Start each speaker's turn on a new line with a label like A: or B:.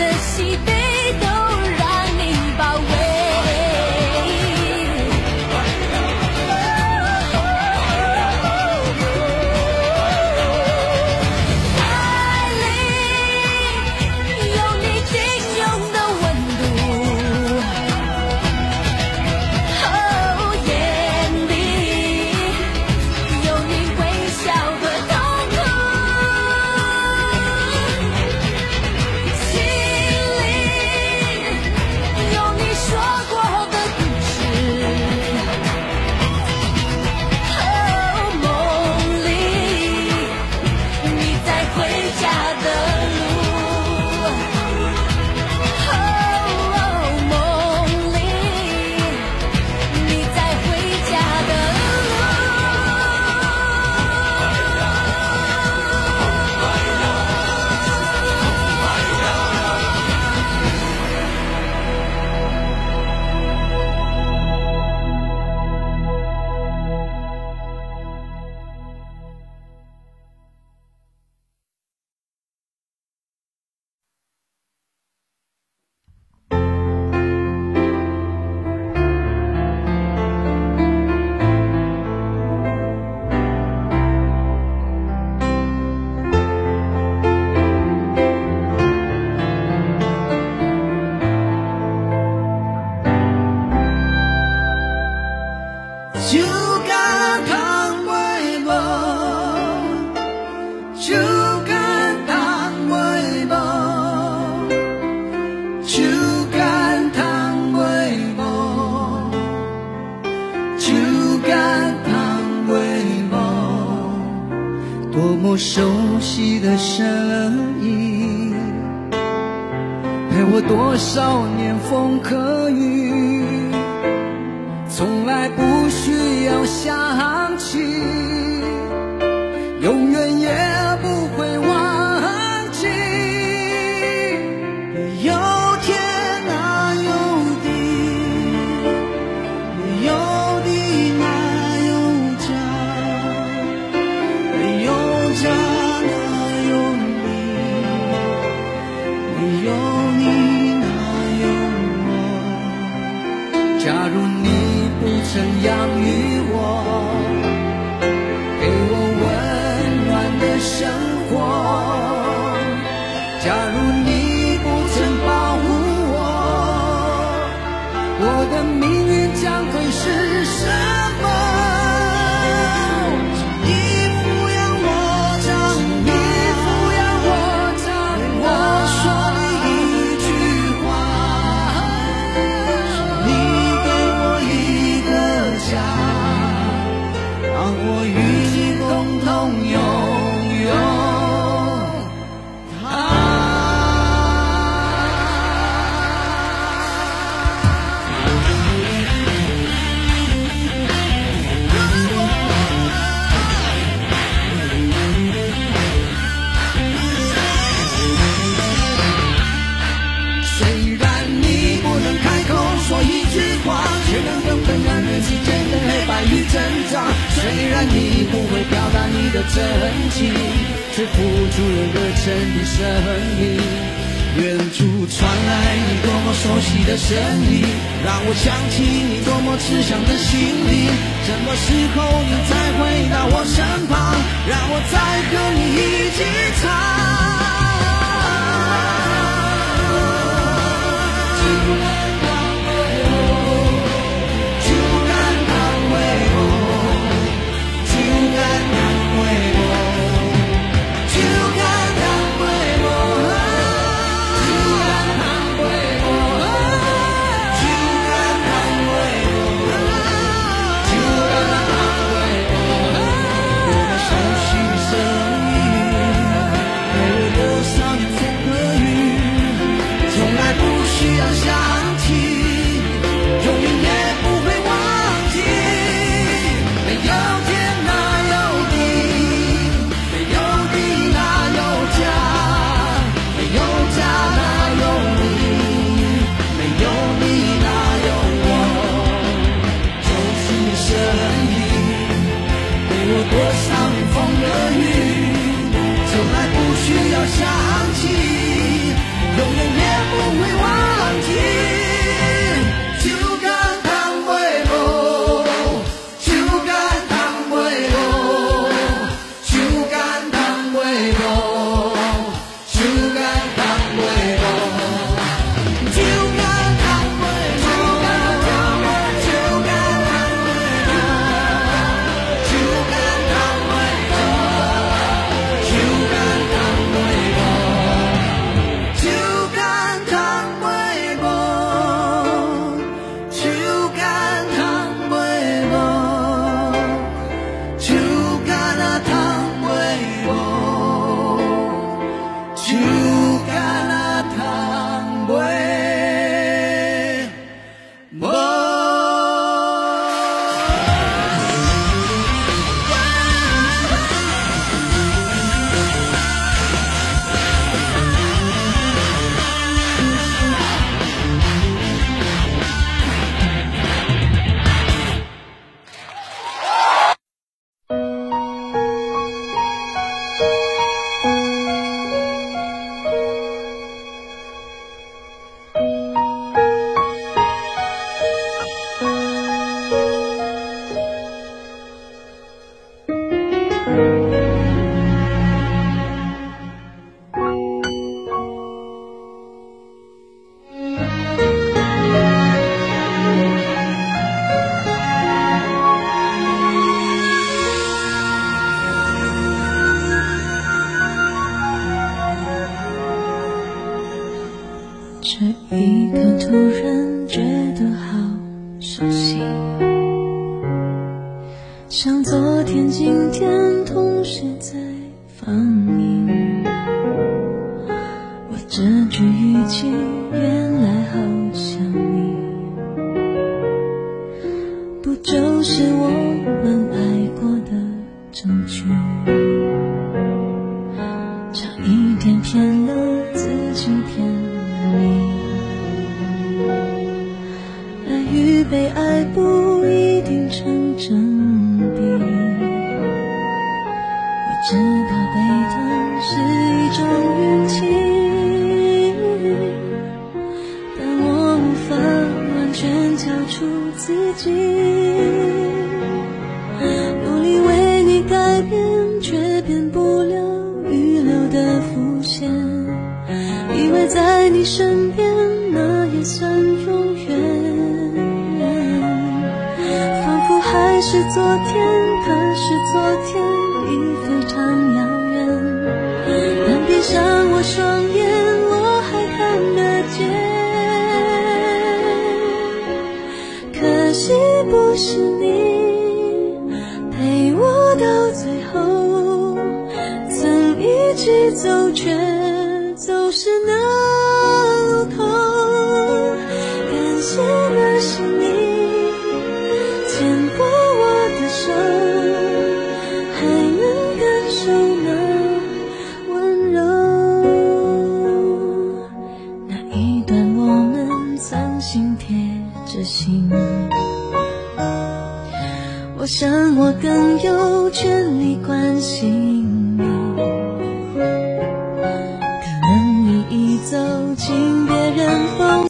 A: 的喜悲。
B: 熟悉的声音陪我多少年风和雨，从来不需要想起。假如你不曾养育我睛，却付出了热忱的生命。远处传来你多么熟悉的声音，让我想起你多么慈祥的心灵。什么时候你再回到我身旁，让我再和你一起唱？
A: 不就是我们爱过的证据？差一点骗了自己，骗了你。爱与被爱不双眼，我还看得见。可惜不是你陪我到最后，曾一起走，却走失那路口。感谢那是你心贴着心。我想我更有权利关心你，可能你已走进。